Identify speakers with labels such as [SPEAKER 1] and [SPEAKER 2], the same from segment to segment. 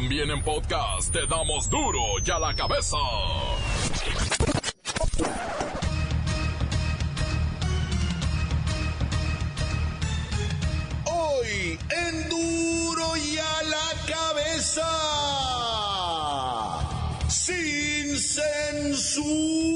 [SPEAKER 1] También en podcast te damos duro y a la cabeza.
[SPEAKER 2] Hoy en duro y a la cabeza. Sin censura.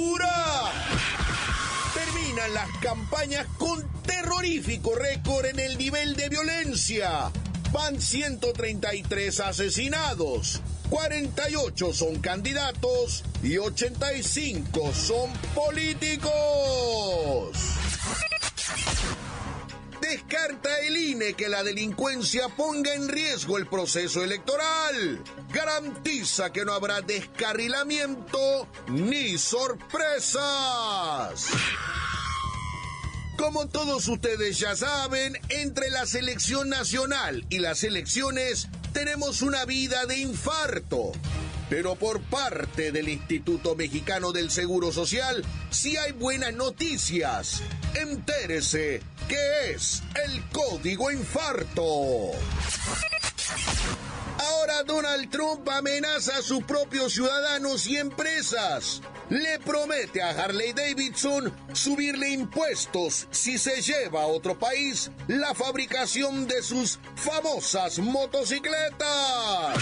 [SPEAKER 2] Terminan las campañas con terrorífico récord en el nivel de violencia. Van 133 asesinados, 48 son candidatos y 85 son políticos. Descarta el INE que la delincuencia ponga en riesgo el proceso electoral. Garantiza que no habrá descarrilamiento ni sorpresas. Como todos ustedes ya saben, entre la selección nacional y las elecciones tenemos una vida de infarto. Pero por parte del Instituto Mexicano del Seguro Social, sí hay buenas noticias. Entérese qué es el código infarto. Donald Trump amenaza a sus propios ciudadanos y empresas. Le promete a Harley Davidson subirle impuestos si se lleva a otro país la fabricación de sus famosas motocicletas.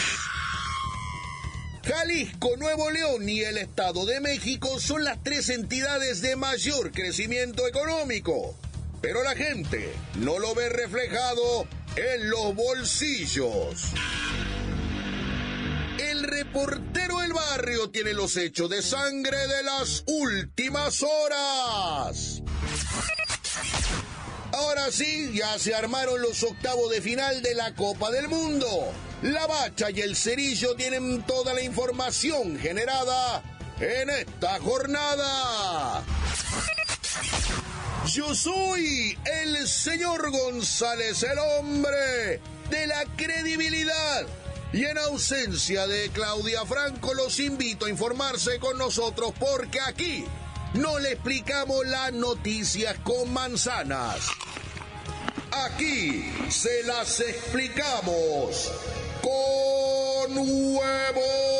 [SPEAKER 2] Jalisco, Nuevo León y el Estado de México son las tres entidades de mayor crecimiento económico. Pero la gente no lo ve reflejado en los bolsillos. El reportero del barrio tiene los hechos de sangre de las últimas horas. Ahora sí, ya se armaron los octavos de final de la Copa del Mundo. La Bacha y el Cerillo tienen toda la información generada en esta jornada. Yo soy el señor González, el hombre de la credibilidad. Y en ausencia de Claudia Franco, los invito a informarse con nosotros porque aquí no le explicamos las noticias con manzanas. Aquí se las explicamos con huevo.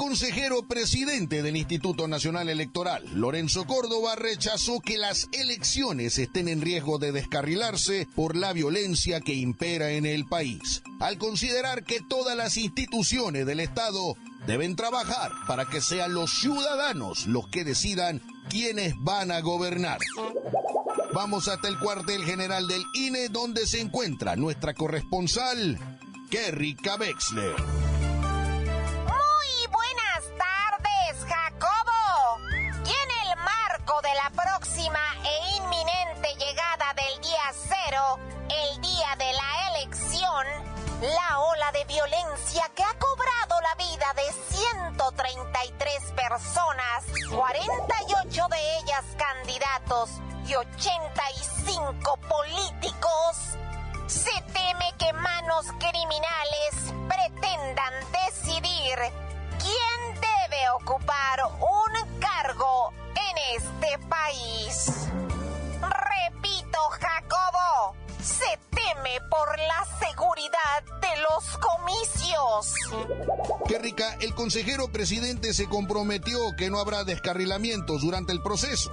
[SPEAKER 2] Consejero presidente del Instituto Nacional Electoral, Lorenzo Córdoba, rechazó que las elecciones estén en riesgo de descarrilarse por la violencia que impera en el país, al considerar que todas las instituciones del Estado deben trabajar para que sean los ciudadanos los que decidan quiénes van a gobernar. Vamos hasta el cuartel general del INE donde se encuentra nuestra corresponsal, Kerrika Wexler.
[SPEAKER 3] La ola de violencia que ha cobrado la vida de 133 personas, 48 de ellas candidatos y 85 políticos, se teme que manos criminales pretendan decidir quién debe ocupar un cargo
[SPEAKER 2] El consejero presidente se comprometió que no habrá descarrilamientos durante el proceso.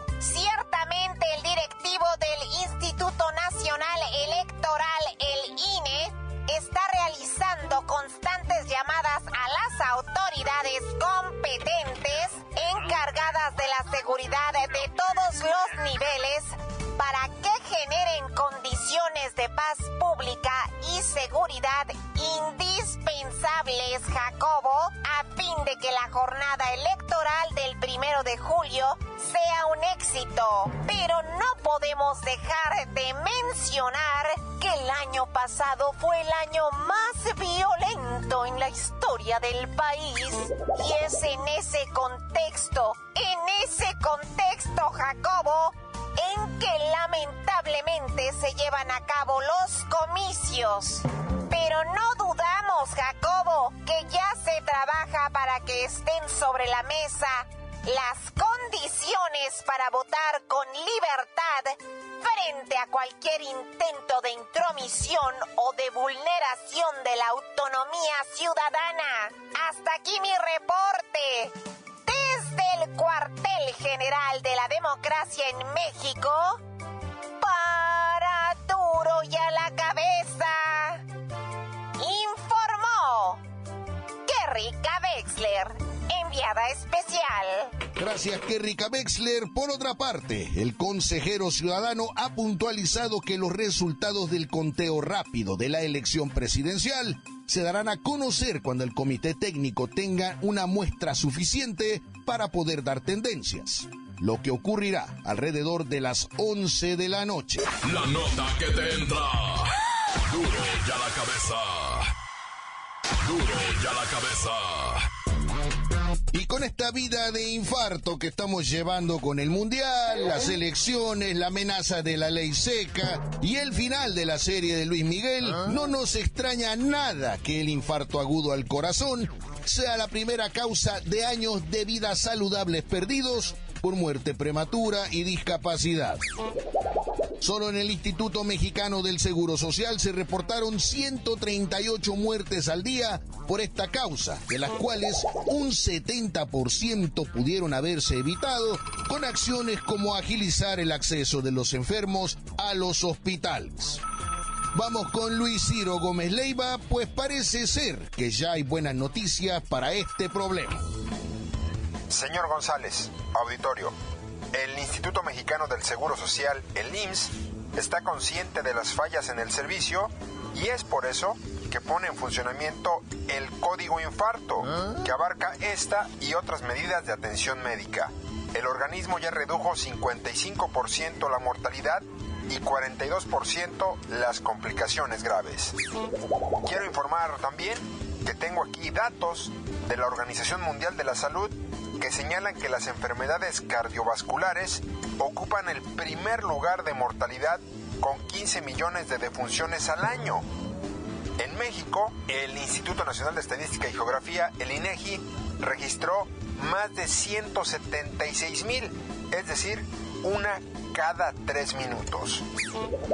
[SPEAKER 3] Que la jornada electoral del primero de julio sea un éxito. Pero no podemos dejar de mencionar que pasado fue el año más violento en la historia del país. Y es en ese contexto, en ese contexto, Jacobo, en que lamentablemente se llevan a cabo los comicios. Pero no dudamos, Jacobo, que ya se trabaja para que estén sobre la mesa las condiciones para votar con libertad frente a cualquier intento de intromisión o de vulneración de la autonomía ciudadana. Hasta aquí mi reporte. Desde el cuartel general de la democracia en México, para duro y a la cabeza, enviada especial.
[SPEAKER 2] Gracias, Kerrika Wexler. Por otra parte, el consejero ciudadano ha puntualizado que los resultados del conteo rápido de la elección presidencial se darán a conocer cuando el comité técnico tenga una muestra suficiente para poder dar tendencias. Lo que ocurrirá alrededor de las 11 de la noche.
[SPEAKER 1] La nota que te entra. Duro ya la cabeza. Duro ya la cabeza.
[SPEAKER 2] Y con esta vida de infarto que estamos llevando con el Mundial, las elecciones, la amenaza de la ley seca y el final de la serie de Luis Miguel, no nos extraña nada que el infarto agudo al corazón sea la primera causa de años de vida saludables perdidos por muerte prematura y discapacidad. Solo en el Instituto Mexicano del Seguro Social se reportaron 138 muertes al día por esta causa, de las cuales un 70% pudieron haberse evitado con acciones como agilizar el acceso de los enfermos a los hospitales. Vamos con Luis Ciro Gómez Leiva, pues parece ser que ya hay buenas noticias para este problema.
[SPEAKER 4] Señor González, auditorio, el Instituto Mexicano del Seguro Social, el IMSS, está consciente de las fallas en el servicio y es por eso que pone en funcionamiento el código infarto, que abarca esta y otras medidas de atención médica. El organismo ya redujo 55% la mortalidad y 42% las complicaciones graves. Quiero informar también que tengo aquí datos de la Organización Mundial de la Salud que señalan que las enfermedades cardiovasculares ocupan el primer lugar de mortalidad con 15 millones de defunciones al año. En México, el Instituto Nacional de Estadística y Geografía, el INEGI, registró más de 176 mil, es decir, una cada tres minutos.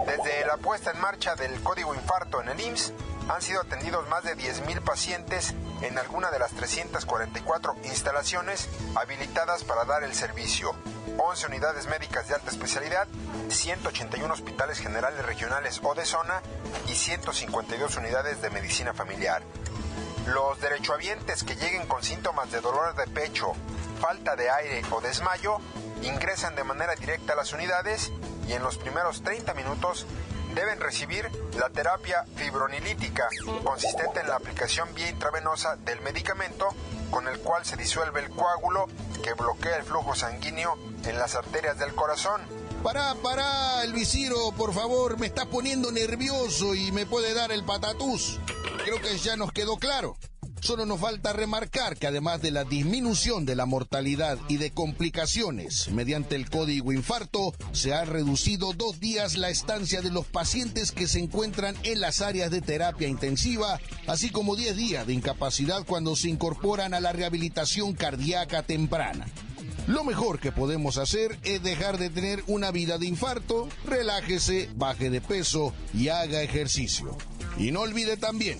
[SPEAKER 4] Desde la puesta en marcha del código infarto en el IMSS, han sido atendidos más de 10.000 pacientes en alguna de las 344 instalaciones habilitadas para dar el servicio. 11 unidades médicas de alta especialidad, 181 hospitales generales regionales o de zona y 152 unidades de medicina familiar. Los derechohabientes que lleguen con síntomas de dolor de pecho, falta de aire o desmayo ingresan de manera directa a las unidades y en los primeros 30 minutos deben recibir la terapia fibronilítica, consistente en la aplicación vía intravenosa del medicamento con el cual se disuelve el coágulo que bloquea el flujo sanguíneo en las arterias del corazón.
[SPEAKER 2] Pará, pará, el visiro, por favor, me está poniendo nervioso y me puede dar el patatús. Creo que ya nos quedó claro. Solo nos falta remarcar que además de la disminución de la mortalidad y de complicaciones mediante el código infarto, se ha reducido dos días la estancia de los pacientes que se encuentran en las áreas de terapia intensiva, así como 10 días de incapacidad cuando se incorporan a la rehabilitación cardíaca temprana. Lo mejor que podemos hacer es dejar de tener una vida de infarto, relájese, baje de peso y haga ejercicio. Y no olvide también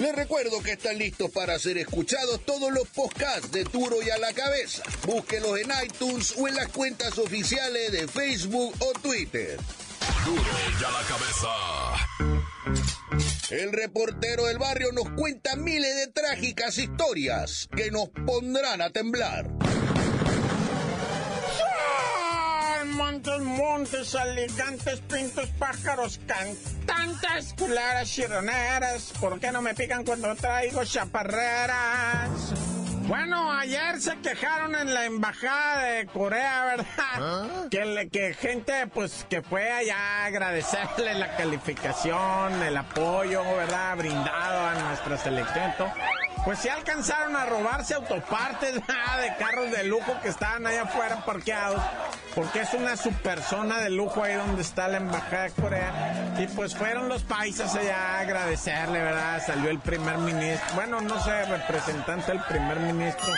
[SPEAKER 2] Les recuerdo que están listos para ser escuchados todos los podcasts de Duro y a la cabeza. Búsquenos en iTunes o en las cuentas oficiales de Facebook o Twitter.
[SPEAKER 1] Duro y a la cabeza.
[SPEAKER 2] el reportero del barrio nos cuenta miles de trágicas historias que nos pondrán a temblar.
[SPEAKER 5] Montes, alicantes, pintos, pájaros, cantantes, culeras, chironeras. ¿Por qué no me pican cuando traigo chaparreras? Bueno, ayer se quejaron en la embajada de Corea, ¿verdad? ¿Ah? Que, que gente, pues, que fue allá a agradecerle la calificación, el apoyo, ¿verdad? Brindado a nuestra selección. Pues se alcanzaron a robarse autopartes de carros de lujo que estaban allá afuera parqueados, porque es una subpersona de lujo ahí donde está la embajada de Corea. Y pues fueron los países allá a agradecerle, ¿verdad? Salió el primer ministro, bueno, no sé, representante del primer ministro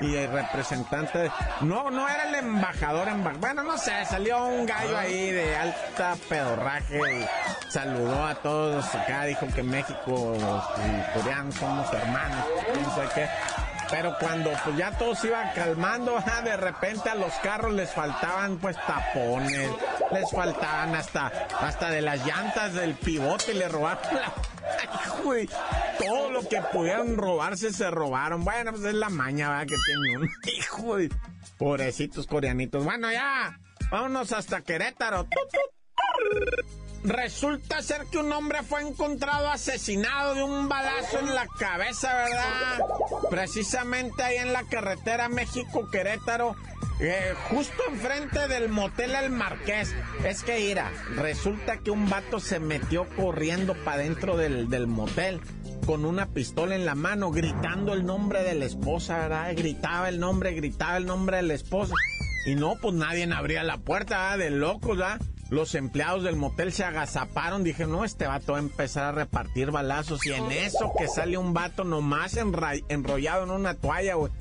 [SPEAKER 5] y el representante, no, no era el embajador, en, bueno, no sé, salió un gallo ahí de alta pedorraje y saludó a todos acá, dijo que México y coreanos somos hermanos, no sé qué. Pero cuando pues ya todo se iba calmando, de repente a los carros les faltaban pues tapones, les faltaban hasta, hasta de las llantas del pivote, le robaron la todo lo que pudieron robarse se robaron. Bueno, pues es la maña, ¿verdad? Que tiene hijo de pobrecitos coreanitos. Bueno, ya, vámonos hasta Querétaro. Resulta ser que un hombre fue encontrado asesinado de un balazo en la cabeza, ¿verdad? Precisamente ahí en la carretera México-Querétaro. Eh, justo enfrente del motel El Marqués. Es que ira, resulta que un vato se metió corriendo para dentro del, del motel con una pistola en la mano, gritando el nombre de la esposa, ¿verdad? Gritaba el nombre, gritaba el nombre de la esposa. Y no, pues nadie abría la puerta, ¿verdad? De locos, ¿verdad? Los empleados del motel se agazaparon. Dije, no, este vato va a empezar a repartir balazos. Y en eso que sale un vato nomás enrollado en una toalla, güey.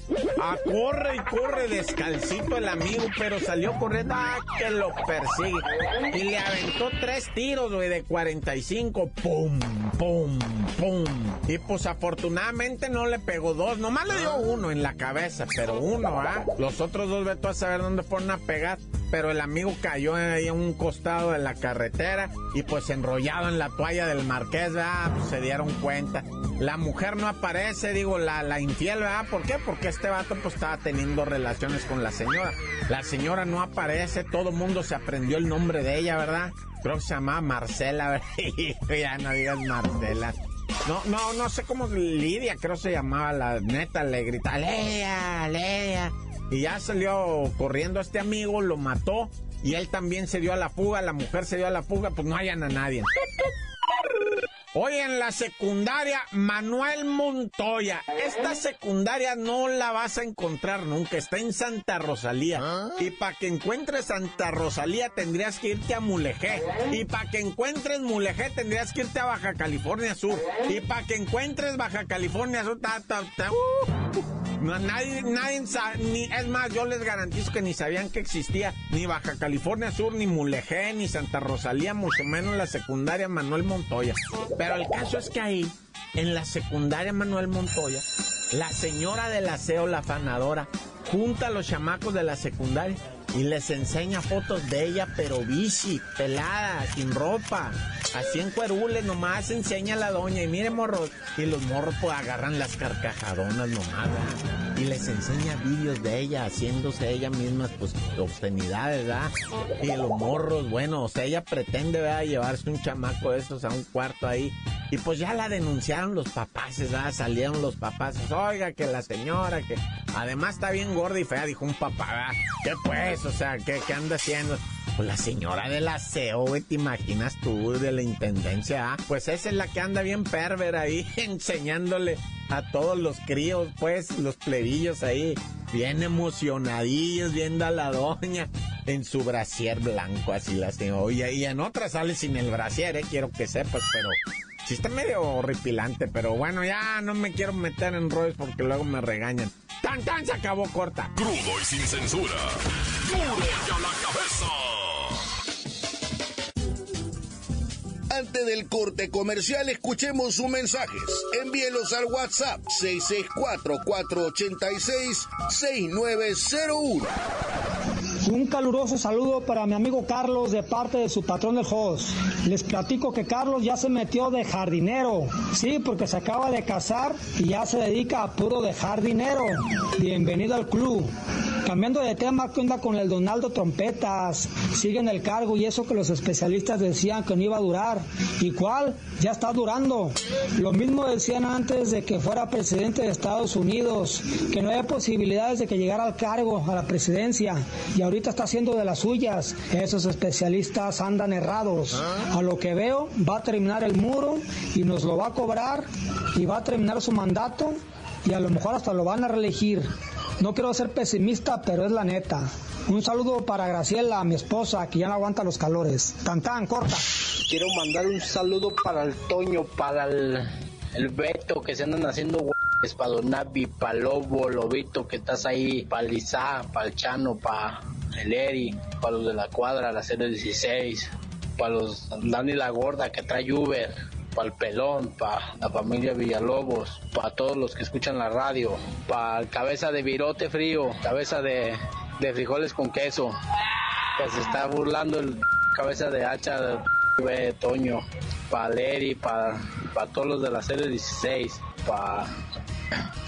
[SPEAKER 5] Ah, corre y corre descalcito el amigo, pero salió corriendo. Ah, que lo persigue. Y le aventó tres tiros, güey, de 45. Pum, pum, pum. Y pues afortunadamente no le pegó dos. Nomás le dio uno en la cabeza, pero uno, ¿ah? Los otros dos, veto a saber dónde fueron a pegar. Pero el amigo cayó ahí en un costado de la carretera y pues enrollado en la toalla del marqués, ¿verdad? Pues se dieron cuenta. La mujer no aparece, digo, la, la infiel, ¿verdad? ¿Por qué? Porque este vato pues estaba teniendo relaciones con la señora. La señora no aparece, todo mundo se aprendió el nombre de ella, ¿verdad? Creo que se llamaba Marcela, ¿verdad? ya no digas Marcela. No, no, no sé cómo Lidia, creo se llamaba la neta, le grita, Lea, Lea. Y ya salió corriendo este amigo, lo mató y él también se dio a la fuga, la mujer se dio a la fuga, pues no hayan a nadie. Hoy en la secundaria Manuel Montoya. Esta secundaria no la vas a encontrar nunca. Está en Santa Rosalía. ¿Ah? Y para que encuentres Santa Rosalía tendrías que irte a Mulegé. Y para que encuentres Mulegé tendrías que irte a Baja California Sur. Y para que encuentres Baja California Sur, ta, ta, uh, nadie, nadie ni, es más, yo les garantizo que ni sabían que existía ni Baja California Sur, ni Mulegé, ni Santa Rosalía, mucho menos la secundaria Manuel Montoya. Pero el caso es que ahí, en la secundaria Manuel Montoya, la señora del aseo, la fanadora, junta a los chamacos de la secundaria y les enseña fotos de ella, pero bici, pelada, sin ropa, así en cuerules, nomás enseña a la doña y mire morros, y los morros pues agarran las carcajadonas nomás, y les enseña vídeos de ella haciéndose ella misma pues obscenidades, ¿verdad? Y los morros, bueno, o sea, ella pretende, ¿verdad? Llevarse un chamaco de estos a un cuarto ahí y pues ya la denunciaron los papás, ¿verdad? Salieron los papás, oiga, que la señora, que además está bien gorda y fea, dijo un papá. ¿Qué pues? O sea, ¿qué, qué anda haciendo? Pues la señora del aseo, güey, ¿te imaginas tú de la intendencia? Ah? Pues esa es la que anda bien perver ahí, enseñándole a todos los críos, pues, los plebillos ahí, bien emocionadillos, viendo a la doña en su brasier blanco, así la señora. Oye, y en otra sale sin el brasier, eh, quiero que sepas, pero Sí está medio horripilante, pero bueno, ya no me quiero meter en rollos porque luego me regañan. ¡Tan, tan! Se acabó corta.
[SPEAKER 1] Crudo y sin censura. ¡Duro y la
[SPEAKER 2] cabeza! Antes del corte comercial, escuchemos sus mensajes. Envíelos al WhatsApp 664-486-6901.
[SPEAKER 6] Un caluroso saludo para mi amigo Carlos de parte de su patrón del host. Les platico que Carlos ya se metió de jardinero. Sí, porque se acaba de casar y ya se dedica a puro de jardinero. Bienvenido al club. Cambiando de tema, ¿qué onda con el Donaldo Trompetas? Sigue en el cargo y eso que los especialistas decían que no iba a durar. ¿Y cuál? Ya está durando. Lo mismo decían antes de que fuera presidente de Estados Unidos, que no había posibilidades de que llegara al cargo, a la presidencia. Y ahorita está haciendo de las suyas. Esos especialistas andan errados. A lo que veo, va a terminar el muro y nos lo va a cobrar y va a terminar su mandato y a lo mejor hasta lo van a reelegir. No quiero ser pesimista, pero es la neta. Un saludo para Graciela, mi esposa, que ya no aguanta los calores. Tan tan, corta.
[SPEAKER 7] Quiero mandar un saludo para el Toño, para el, el Beto, que se andan haciendo güeyes, para Don Navi, para Lobo, Lobito, que estás ahí, para Lizá, para el Chano, para el Eri, para los de la cuadra, la serie 16, para los Dani la Gorda, que trae Uber, para el pelón, para la familia Villalobos, para todos los que escuchan la radio, para el cabeza de virote frío, cabeza de, de frijoles con queso, que se está burlando el cabeza de hacha de Toño, para Leri, para, para todos los de la serie 16, para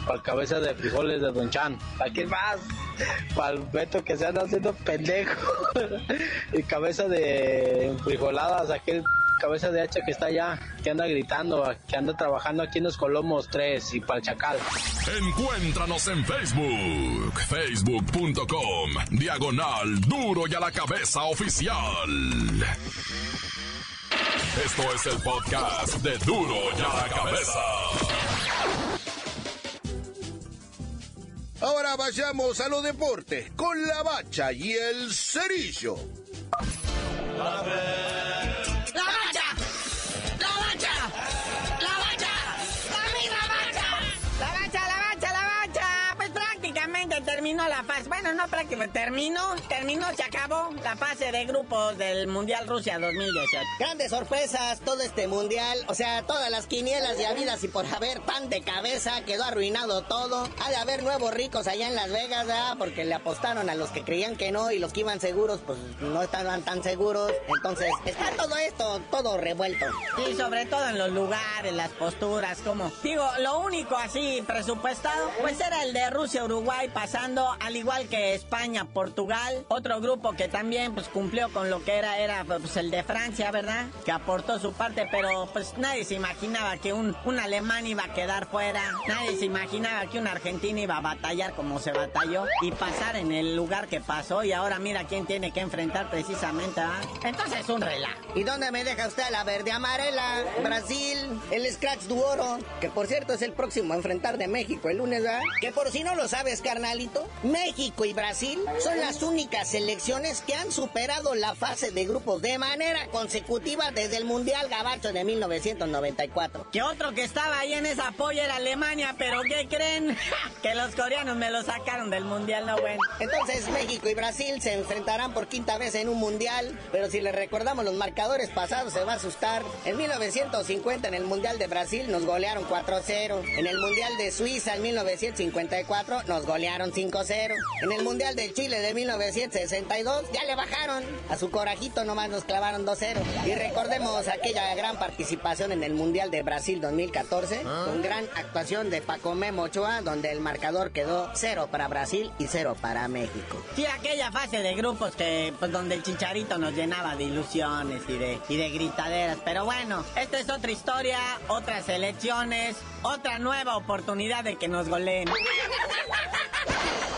[SPEAKER 7] para el cabeza de frijoles de Don Chan. ¿Para quién más? Para el Beto que se anda haciendo pendejo. y cabeza de frijoladas, aquel cabeza de hacha que está allá, que anda gritando, que anda trabajando aquí en los Colomos 3 y para el Chacal.
[SPEAKER 1] Encuéntranos en Facebook, facebook.com, diagonal duro y a la cabeza oficial. Esto es el podcast de duro y a la cabeza.
[SPEAKER 2] Ahora vayamos a los deportes con la bacha y el cerillo.
[SPEAKER 8] ¡La bacha!
[SPEAKER 9] Terminó la fase. Bueno, no prácticamente terminó, terminó, se acabó la fase de grupos del Mundial Rusia 2018.
[SPEAKER 10] Grandes sorpresas, todo este mundial, o sea, todas las quinielas y habidas y por haber pan de cabeza, quedó arruinado todo. Ha de haber nuevos ricos allá en Las Vegas, ¿verdad? Porque le apostaron a los que creían que no y los que iban seguros, pues no estaban tan seguros. Entonces, está todo esto, todo revuelto.
[SPEAKER 9] Y sobre todo en los lugares, las posturas, como digo, lo único así presupuestado, pues era el de Rusia-Uruguay pasando, al igual que España-Portugal, otro grupo que también pues cumplió con lo que era, era pues el de Francia, ¿verdad? Que aportó su parte, pero pues nadie se imaginaba que un, un alemán iba a quedar fuera, nadie se imaginaba que un argentino iba a batallar como se batalló y pasar en el lugar que pasó y ahora mira quién tiene que enfrentar precisamente, ¿ah? Entonces un relajo.
[SPEAKER 10] ¿Y dónde me deja usted la verde amarela? Brasil, el Scratch du Oro, que por cierto es el próximo a enfrentar de México el lunes, ¿verdad? Que por si no lo sabes, carnalito, México y Brasil son las únicas selecciones que han superado la fase de grupos de manera consecutiva desde el Mundial Gabacho de 1994.
[SPEAKER 9] Que otro que estaba ahí en esa polla era Alemania, pero ¿qué creen? que los coreanos me lo sacaron del mundial, no bueno.
[SPEAKER 10] Entonces México y Brasil se enfrentarán por quinta vez en un mundial, pero si le recordamos los marcadores pasados se va a asustar. En 1950 en el Mundial de Brasil nos golearon 4-0. En el Mundial de Suiza en 1954 nos golearon 5-0. En el Mundial de Chile de 1962 ya le bajaron. A su corajito nomás nos clavaron 2-0. Y recordemos aquella gran participación en el Mundial de Brasil 2014 con gran actuación de Paco Memo Ochoa donde el marcador quedó 0 para Brasil y 0 para México.
[SPEAKER 9] Sí, aquella fase de grupos que, pues, donde el chicharito nos llenaba de ilusiones y de, y de gritaderas. Pero bueno, esta es otra historia, otras elecciones, otra nueva oportunidad de que nos goleen.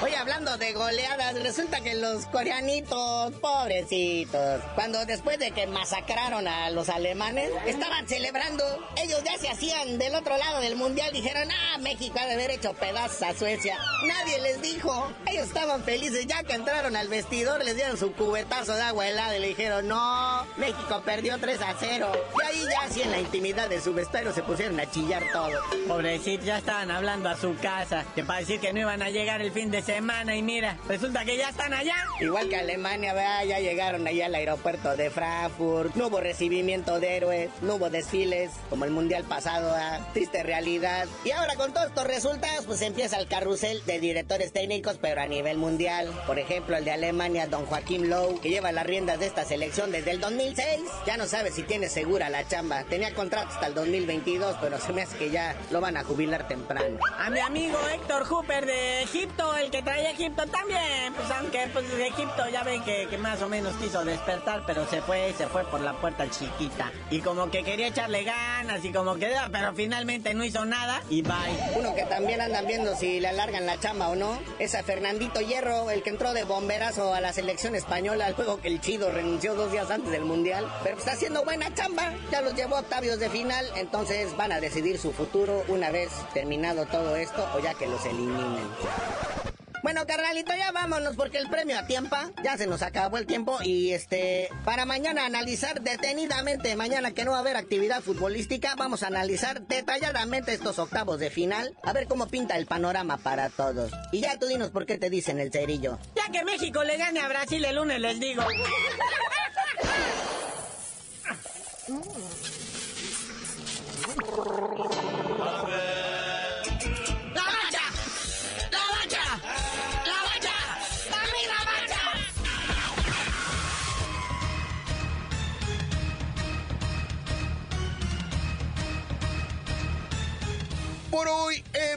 [SPEAKER 10] Oye, hablando de goleadas, resulta que los coreanitos, pobrecitos, cuando después de que masacraron a los alemanes, estaban celebrando, ellos ya se hacían del otro lado del mundial, dijeron, ah, México ha de haber hecho pedazos a Suecia. Nadie les dijo, ellos estaban felices, ya que entraron al vestidor, les dieron su cubetazo de agua helada y le dijeron, no, México perdió 3 a 0. Y ahí ya así en la intimidad de su vestuario se pusieron a chillar todo.
[SPEAKER 9] Pobrecitos, ya estaban hablando a su casa, que para decir que no iban a llegar el fin de semana y mira, resulta que ya están allá.
[SPEAKER 10] Igual que Alemania, vea, ya llegaron allá al aeropuerto de Frankfurt, no hubo recibimiento de héroes, no hubo desfiles, como el mundial pasado, ¿verdad? triste realidad. Y ahora con todos estos resultados, pues empieza el carrusel de directores técnicos, pero a nivel mundial. Por ejemplo, el de Alemania, don Joaquín Lowe, que lleva las riendas de esta selección desde el 2006, ya no sabe si tiene segura la chamba. Tenía contrato hasta el 2022, pero se me hace que ya lo van a jubilar temprano.
[SPEAKER 9] A mi amigo Héctor Hooper de Egipto, el que trae Egipto también, pues aunque pues Egipto ya ven que, más o menos quiso despertar, pero se fue, se fue por la puerta chiquita. Y como que quería echarle ganas y como que, pero finalmente no hizo nada y bye.
[SPEAKER 10] Uno que también andan viendo si le alargan la chamba o no, es a Fernandito Hierro, el que entró de bomberazo a la selección española, luego que el chido renunció dos días antes del Mundial, pero está haciendo buena chamba, ya los llevó octavios de final, entonces van a decidir su futuro una vez terminado todo esto o ya que los eliminen. Bueno, carnalito, ya vámonos porque el premio a tiempo ya se nos acabó el tiempo y este para mañana analizar detenidamente, mañana que no va a haber actividad futbolística, vamos a analizar detalladamente estos octavos de final, a ver cómo pinta el panorama para todos. Y ya tú dinos por qué te dicen el cerillo.
[SPEAKER 9] Ya que México le gane a Brasil el lunes les digo.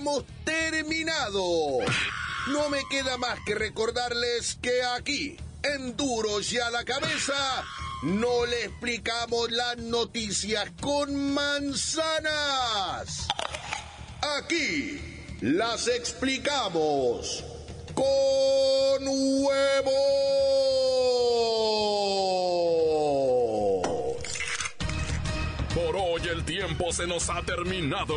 [SPEAKER 2] hemos terminado. No me queda más que recordarles que aquí, en Duros y a la cabeza, no le explicamos las noticias con manzanas. Aquí las explicamos con huevos.
[SPEAKER 1] Por hoy el tiempo se nos ha terminado.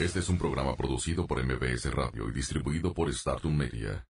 [SPEAKER 11] Este es un programa producido por MBS Radio y distribuido por Startum Media.